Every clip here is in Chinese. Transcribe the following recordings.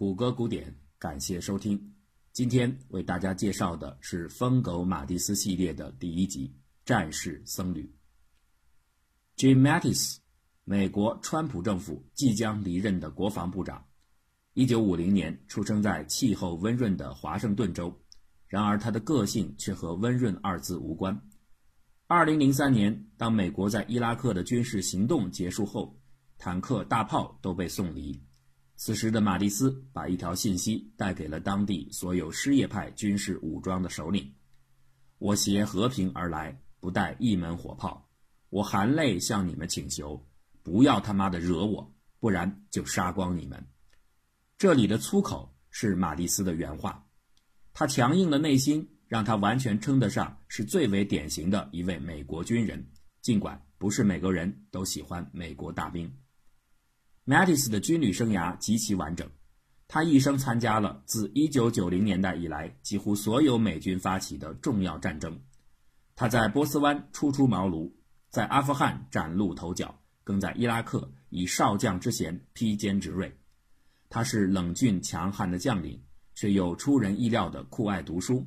谷歌古典，感谢收听。今天为大家介绍的是疯狗马蒂斯系列的第一集《战士僧侣》。Jim Mattis，美国川普政府即将离任的国防部长，一九五零年出生在气候温润的华盛顿州，然而他的个性却和温润二字无关。二零零三年，当美国在伊拉克的军事行动结束后，坦克、大炮都被送离。此时的马蒂斯把一条信息带给了当地所有失业派军事武装的首领：“我携和平而来，不带一门火炮。我含泪向你们请求，不要他妈的惹我，不然就杀光你们。”这里的粗口是马蒂斯的原话。他强硬的内心让他完全称得上是最为典型的一位美国军人，尽管不是每个人都喜欢美国大兵。Mattis 的军旅生涯极其完整，他一生参加了自1990年代以来几乎所有美军发起的重要战争。他在波斯湾初出茅庐，在阿富汗崭露头角，更在伊拉克以少将之衔披坚执锐。他是冷峻强悍的将领，却又出人意料的酷爱读书，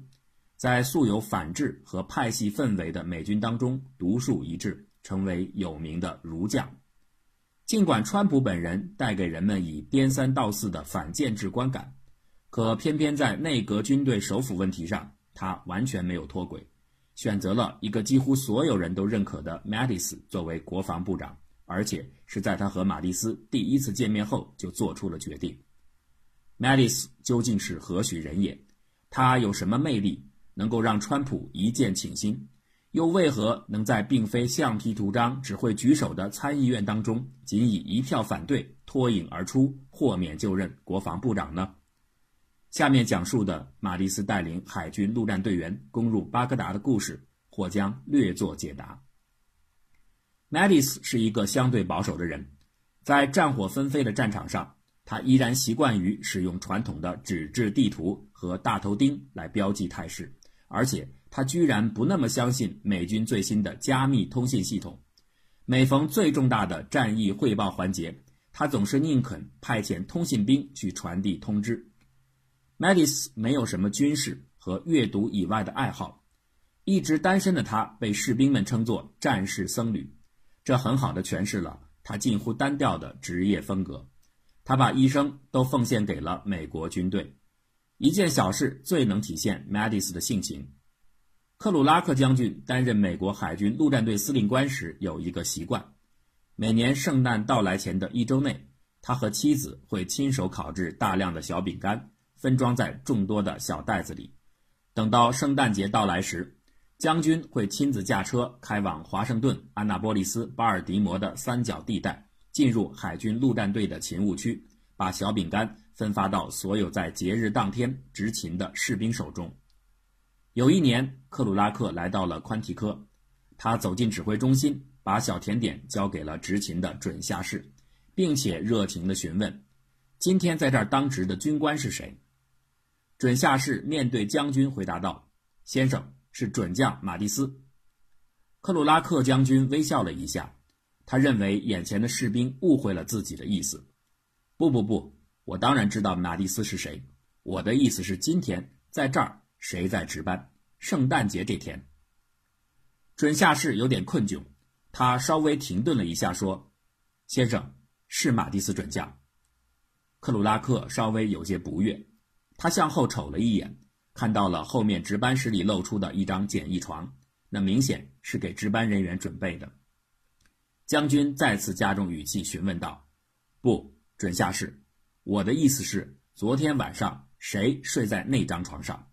在素有反制和派系氛围的美军当中独树一帜，成为有名的儒将。尽管川普本人带给人们以颠三倒四的反建制观感，可偏偏在内阁军队首辅问题上，他完全没有脱轨，选择了一个几乎所有人都认可的 Matis 作为国防部长，而且是在他和马蒂斯第一次见面后就做出了决定。Mattis 究竟是何许人也？他有什么魅力能够让川普一见倾心？又为何能在并非橡皮图章、只会举手的参议院当中，仅以一票反对脱颖而出，豁免就任国防部长呢？下面讲述的马蒂斯带领海军陆战队员攻入巴格达的故事，或将略作解答。马蒂斯是一个相对保守的人，在战火纷飞的战场上，他依然习惯于使用传统的纸质地图和大头钉来标记态势，而且。他居然不那么相信美军最新的加密通信系统。每逢最重大的战役汇报环节，他总是宁肯派遣通信兵去传递通知。Mattis 没有什么军事和阅读以外的爱好，一直单身的他被士兵们称作“战士僧侣”，这很好的诠释了他近乎单调的职业风格。他把一生都奉献给了美国军队。一件小事最能体现 Mattis 的性情。克鲁拉克将军担任美国海军陆战队司令官时，有一个习惯：每年圣诞到来前的一周内，他和妻子会亲手烤制大量的小饼干，分装在众多的小袋子里。等到圣诞节到来时，将军会亲自驾车开往华盛顿、安纳波利斯、巴尔的摩的三角地带，进入海军陆战队的勤务区，把小饼干分发到所有在节日当天执勤的士兵手中。有一年，克鲁拉克来到了宽提科，他走进指挥中心，把小甜点交给了执勤的准下士，并且热情地询问：“今天在这儿当值的军官是谁？”准下士面对将军回答道：“先生，是准将马蒂斯。”克鲁拉克将军微笑了一下，他认为眼前的士兵误会了自己的意思。“不不不，我当然知道马蒂斯是谁。我的意思是，今天在这儿。”谁在值班？圣诞节这天，准下士有点困窘，他稍微停顿了一下，说：“先生，是马蒂斯准将。”克鲁拉克稍微有些不悦，他向后瞅了一眼，看到了后面值班室里露出的一张简易床，那明显是给值班人员准备的。将军再次加重语气询问道：“不，准下士，我的意思是，昨天晚上谁睡在那张床上？”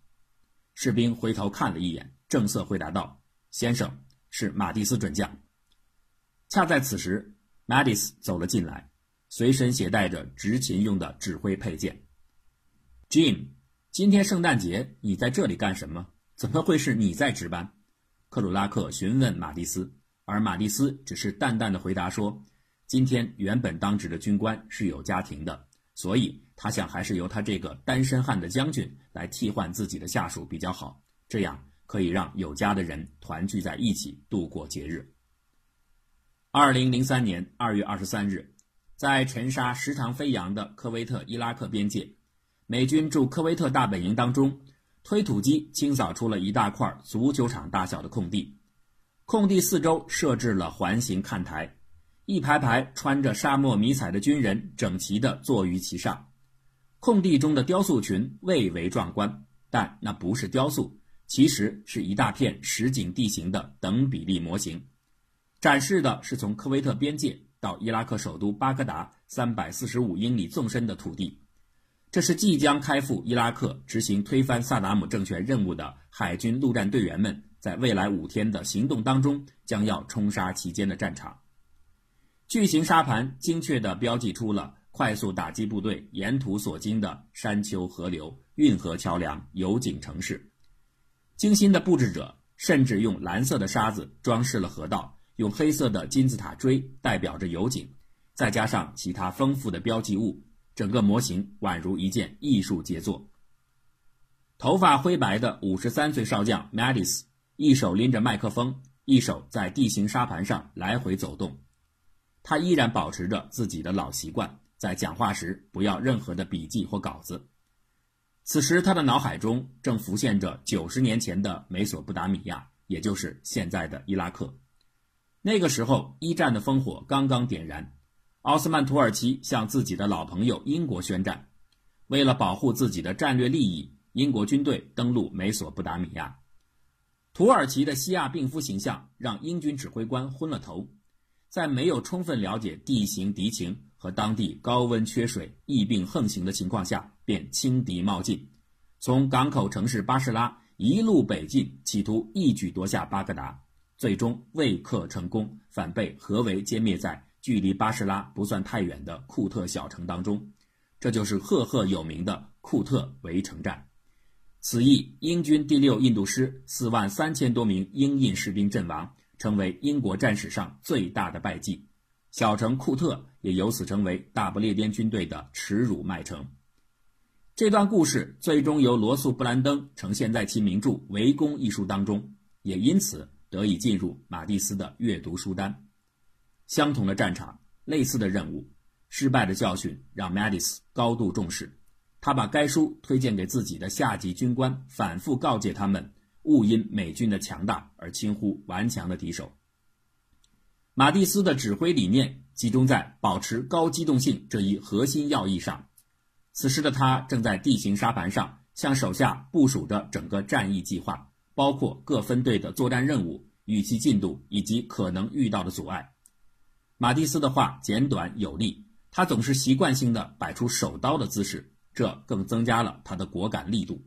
士兵回头看了一眼，正色回答道：“先生，是马蒂斯准将。”恰在此时，马蒂斯走了进来，随身携带着执勤用的指挥佩剑。Jim，今天圣诞节，你在这里干什么？怎么会是你在值班？克鲁拉克询问马蒂斯，而马蒂斯只是淡淡的回答说：“今天原本当值的军官是有家庭的。”所以他想，还是由他这个单身汉的将军来替换自己的下属比较好，这样可以让有家的人团聚在一起度过节日。二零零三年二月二十三日，在尘沙时常飞扬的科威特伊拉克边界，美军驻科威特大本营当中，推土机清扫出了一大块足球场大小的空地，空地四周设置了环形看台，一排排穿着沙漠迷彩的军人整齐地坐于其上。空地中的雕塑群蔚为壮观，但那不是雕塑，其实是一大片实景地形的等比例模型。展示的是从科威特边界到伊拉克首都巴格达三百四十五英里纵深的土地，这是即将开赴伊拉克执行推翻萨达姆政权任务的海军陆战队员们在未来五天的行动当中将要冲杀其间的战场。巨型沙盘精确地标记出了快速打击部队沿途所经的山丘、河流、运河桥梁、油井城市。精心的布置者甚至用蓝色的沙子装饰了河道。用黑色的金字塔锥代表着油井，再加上其他丰富的标记物，整个模型宛如一件艺术杰作。头发灰白的五十三岁少将 Madis 一手拎着麦克风，一手在地形沙盘上来回走动。他依然保持着自己的老习惯，在讲话时不要任何的笔记或稿子。此时，他的脑海中正浮现着九十年前的美索不达米亚，也就是现在的伊拉克。那个时候，一战的烽火刚刚点燃，奥斯曼土耳其向自己的老朋友英国宣战。为了保护自己的战略利益，英国军队登陆美索不达米亚。土耳其的西亚病夫形象让英军指挥官昏了头，在没有充分了解地形敌情和当地高温缺水、疫病横行的情况下，便轻敌冒进，从港口城市巴士拉一路北进，企图一举夺下巴格达。最终未克成功，反被合围歼灭在距离巴士拉不算太远的库特小城当中。这就是赫赫有名的库特围城战。此役，英军第六印度师四万三千多名英印士兵阵亡，成为英国战史上最大的败绩。小城库特也由此成为大不列颠军队的耻辱麦城。这段故事最终由罗素·布兰登呈现在其名著《围攻》一书当中，也因此。得以进入马蒂斯的阅读书单。相同的战场，类似的任务，失败的教训让马蒂斯高度重视。他把该书推荐给自己的下级军官，反复告诫他们勿因美军的强大而轻忽顽强的敌手。马蒂斯的指挥理念集中在保持高机动性这一核心要义上。此时的他正在地形沙盘上向手下部署着整个战役计划。包括各分队的作战任务、预期进度以及可能遇到的阻碍。马蒂斯的话简短有力，他总是习惯性的摆出手刀的姿势，这更增加了他的果敢力度。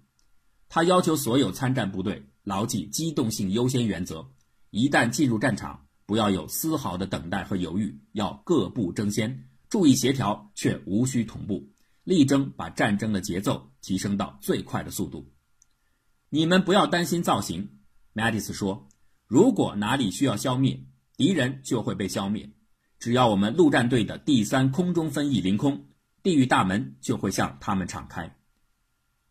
他要求所有参战部队牢记机动性优先原则，一旦进入战场，不要有丝毫的等待和犹豫，要各步争先，注意协调却无需同步，力争把战争的节奏提升到最快的速度。你们不要担心造型，麦迪斯说：“如果哪里需要消灭，敌人就会被消灭。只要我们陆战队的第三空中分翼凌空，地狱大门就会向他们敞开。”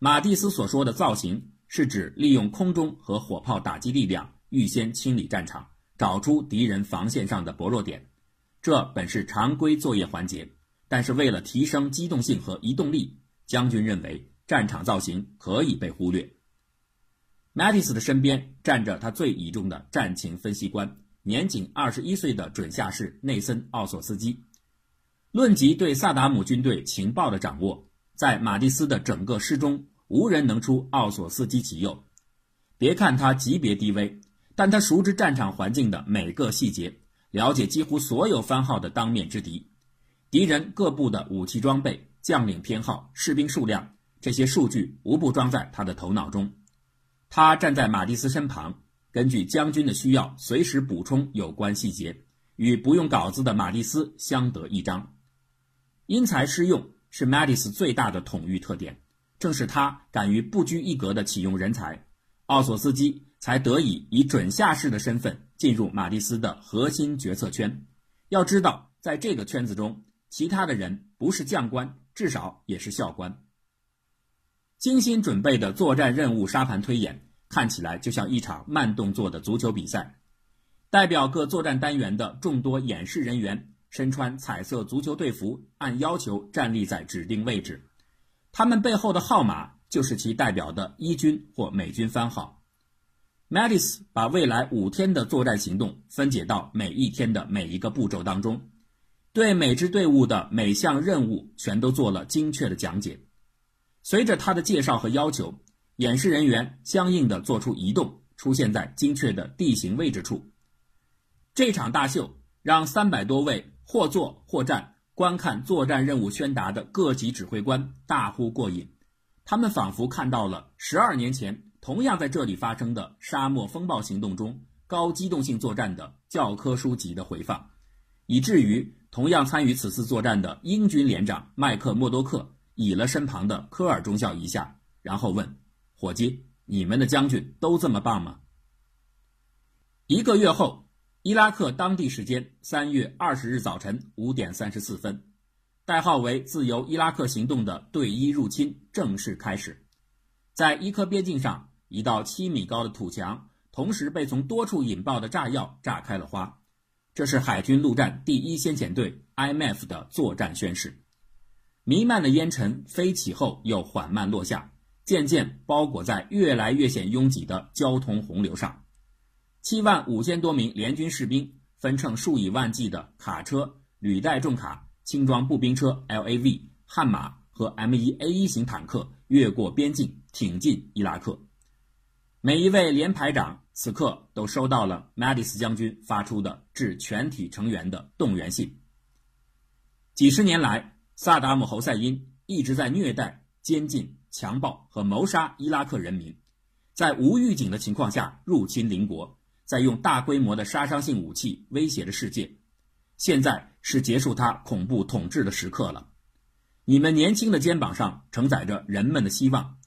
马蒂斯所说的造型，是指利用空中和火炮打击力量，预先清理战场，找出敌人防线上的薄弱点。这本是常规作业环节，但是为了提升机动性和移动力，将军认为战场造型可以被忽略。马蒂斯的身边站着他最倚重的战情分析官，年仅二十一岁的准下士内森·奥索斯基。论及对萨达姆军队情报的掌握，在马蒂斯的整个师中，无人能出奥索斯基其右。别看他级别低微，但他熟知战场环境的每个细节，了解几乎所有番号的当面之敌，敌人各部的武器装备、将领偏好、士兵数量，这些数据无不装在他的头脑中。他站在马蒂斯身旁，根据将军的需要，随时补充有关细节，与不用稿子的马蒂斯相得益彰。因材施用是马蒂斯最大的统御特点，正是他敢于不拘一格地启用人才，奥索斯基才得以以准下士的身份进入马蒂斯的核心决策圈。要知道，在这个圈子中，其他的人不是将官，至少也是校官。精心准备的作战任务沙盘推演，看起来就像一场慢动作的足球比赛。代表各作战单元的众多演示人员身穿彩色足球队服，按要求站立在指定位置。他们背后的号码就是其代表的伊军或美军番号。Mattis 把未来五天的作战行动分解到每一天的每一个步骤当中，对每支队伍的每项任务全都做了精确的讲解。随着他的介绍和要求，演示人员相应的做出移动，出现在精确的地形位置处。这场大秀让三百多位或坐或站观看作战任务宣达的各级指挥官大呼过瘾，他们仿佛看到了十二年前同样在这里发生的沙漠风暴行动中高机动性作战的教科书级的回放，以至于同样参与此次作战的英军连长麦克默多克。倚了身旁的科尔中校一下，然后问：“伙计，你们的将军都这么棒吗？”一个月后，伊拉克当地时间三月二十日早晨五点三十四分，代号为“自由伊拉克行动”的对伊入侵正式开始。在伊科边境上，一道七米高的土墙同时被从多处引爆的炸药炸开了花。这是海军陆战第一先遣队 IMF 的作战宣誓。弥漫的烟尘飞起后又缓慢落下，渐渐包裹在越来越显拥挤的交通洪流上。七万五千多名联军士兵分乘数以万计的卡车、履带重卡、轻装步兵车 （LAV）、悍马和 M1A1 型坦克越过边境，挺进伊拉克。每一位连排长此刻都收到了马蒂斯将军发出的致全体成员的动员信。几十年来。萨达姆侯赛因一直在虐待、监禁、强暴和谋杀伊拉克人民，在无预警的情况下入侵邻国，在用大规模的杀伤性武器威胁着世界。现在是结束他恐怖统治的时刻了。你们年轻的肩膀上承载着人们的希望。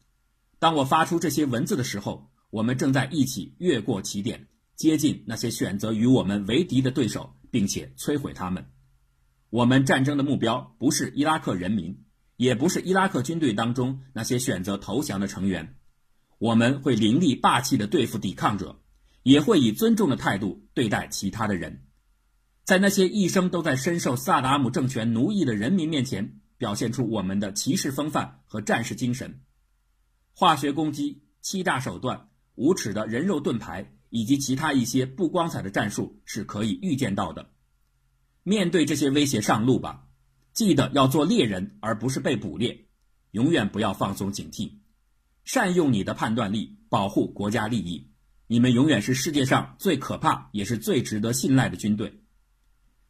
当我发出这些文字的时候，我们正在一起越过起点，接近那些选择与我们为敌的对手，并且摧毁他们。我们战争的目标不是伊拉克人民，也不是伊拉克军队当中那些选择投降的成员。我们会凌厉霸气地对付抵抗者，也会以尊重的态度对待其他的人。在那些一生都在深受萨达姆政权奴役的人民面前，表现出我们的骑士风范和战士精神。化学攻击、欺诈手段、无耻的人肉盾牌以及其他一些不光彩的战术是可以预见到的。面对这些威胁，上路吧！记得要做猎人，而不是被捕猎。永远不要放松警惕，善用你的判断力，保护国家利益。你们永远是世界上最可怕，也是最值得信赖的军队。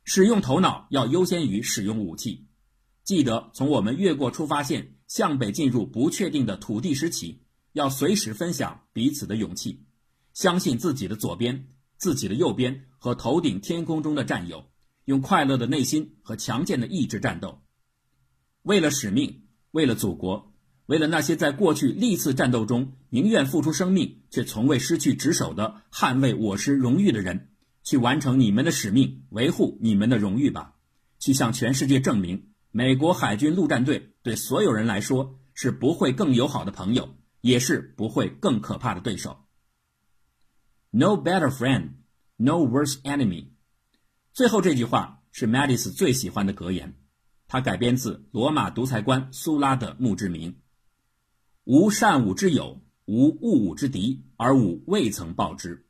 使用头脑要优先于使用武器。记得从我们越过出发线，向北进入不确定的土地时起，要随时分享彼此的勇气，相信自己的左边、自己的右边和头顶天空中的战友。用快乐的内心和强健的意志战斗，为了使命，为了祖国，为了那些在过去历次战斗中宁愿付出生命却从未失去职守的捍卫我师荣誉的人，去完成你们的使命，维护你们的荣誉吧！去向全世界证明，美国海军陆战队对所有人来说是不会更友好的朋友，也是不会更可怕的对手。No better friend, no worse enemy. 最后这句话是 Madis 最喜欢的格言，它改编自罗马独裁官苏拉的墓志铭：“无善武之友，无恶武之敌，而吾未曾报之。”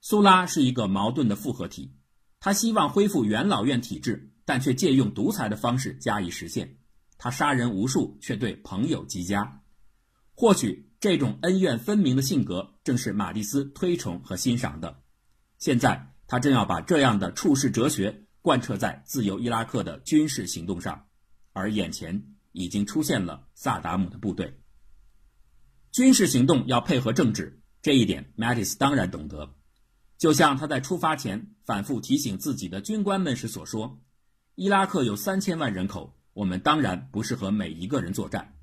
苏拉是一个矛盾的复合体，他希望恢复元老院体制，但却借用独裁的方式加以实现。他杀人无数，却对朋友极佳。或许这种恩怨分明的性格，正是马蒂斯推崇和欣赏的。现在。他正要把这样的处世哲学贯彻在自由伊拉克的军事行动上，而眼前已经出现了萨达姆的部队。军事行动要配合政治，这一点 Mattis 当然懂得。就像他在出发前反复提醒自己的军官们时所说：“伊拉克有三千万人口，我们当然不适合每一个人作战。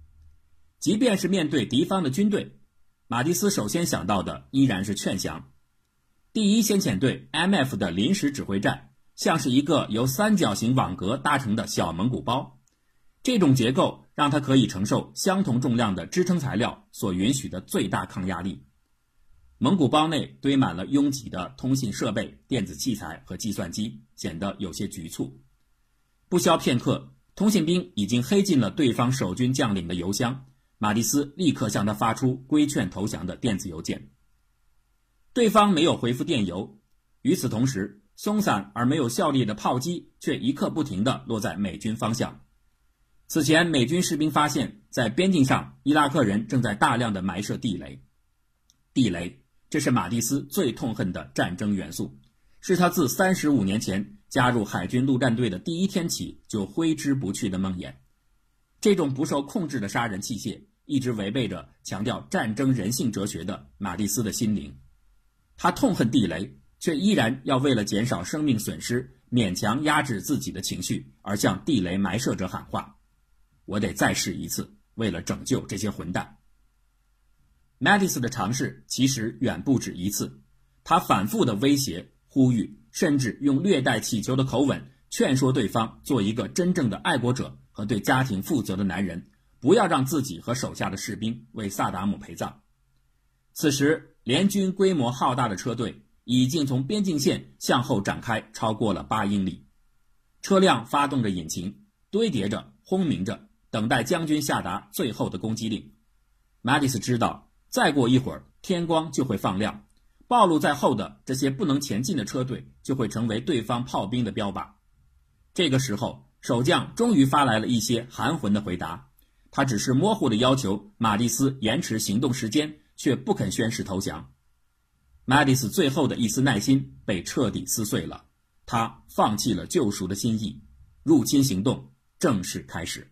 即便是面对敌方的军队，马蒂斯首先想到的依然是劝降。”第一先遣队 M.F 的临时指挥站像是一个由三角形网格搭成的小蒙古包，这种结构让它可以承受相同重量的支撑材料所允许的最大抗压力。蒙古包内堆满了拥挤的通信设备、电子器材和计算机，显得有些局促。不消片刻，通信兵已经黑进了对方守军将领的邮箱。马蒂斯立刻向他发出规劝投降的电子邮件。对方没有回复电邮。与此同时，松散而没有效力的炮击却一刻不停地落在美军方向。此前，美军士兵发现，在边境上，伊拉克人正在大量的埋设地雷。地雷，这是马蒂斯最痛恨的战争元素，是他自三十五年前加入海军陆战队的第一天起就挥之不去的梦魇。这种不受控制的杀人器械。一直违背着强调战争人性哲学的马蒂斯的心灵，他痛恨地雷，却依然要为了减少生命损失，勉强压制自己的情绪，而向地雷埋设者喊话：“我得再试一次，为了拯救这些混蛋。”马蒂斯的尝试其实远不止一次，他反复的威胁、呼吁，甚至用略带乞求的口吻劝说对方做一个真正的爱国者和对家庭负责的男人。不要让自己和手下的士兵为萨达姆陪葬。此时，联军规模浩大的车队已经从边境线向后展开超过了八英里，车辆发动着引擎，堆叠着，轰鸣着，等待将军下达最后的攻击令。马蒂斯知道，再过一会儿，天光就会放亮，暴露在后的这些不能前进的车队就会成为对方炮兵的标靶。这个时候，守将终于发来了一些含混的回答。他只是模糊的要求马蒂斯延迟行动时间，却不肯宣誓投降。马蒂斯最后的一丝耐心被彻底撕碎了，他放弃了救赎的心意，入侵行动正式开始。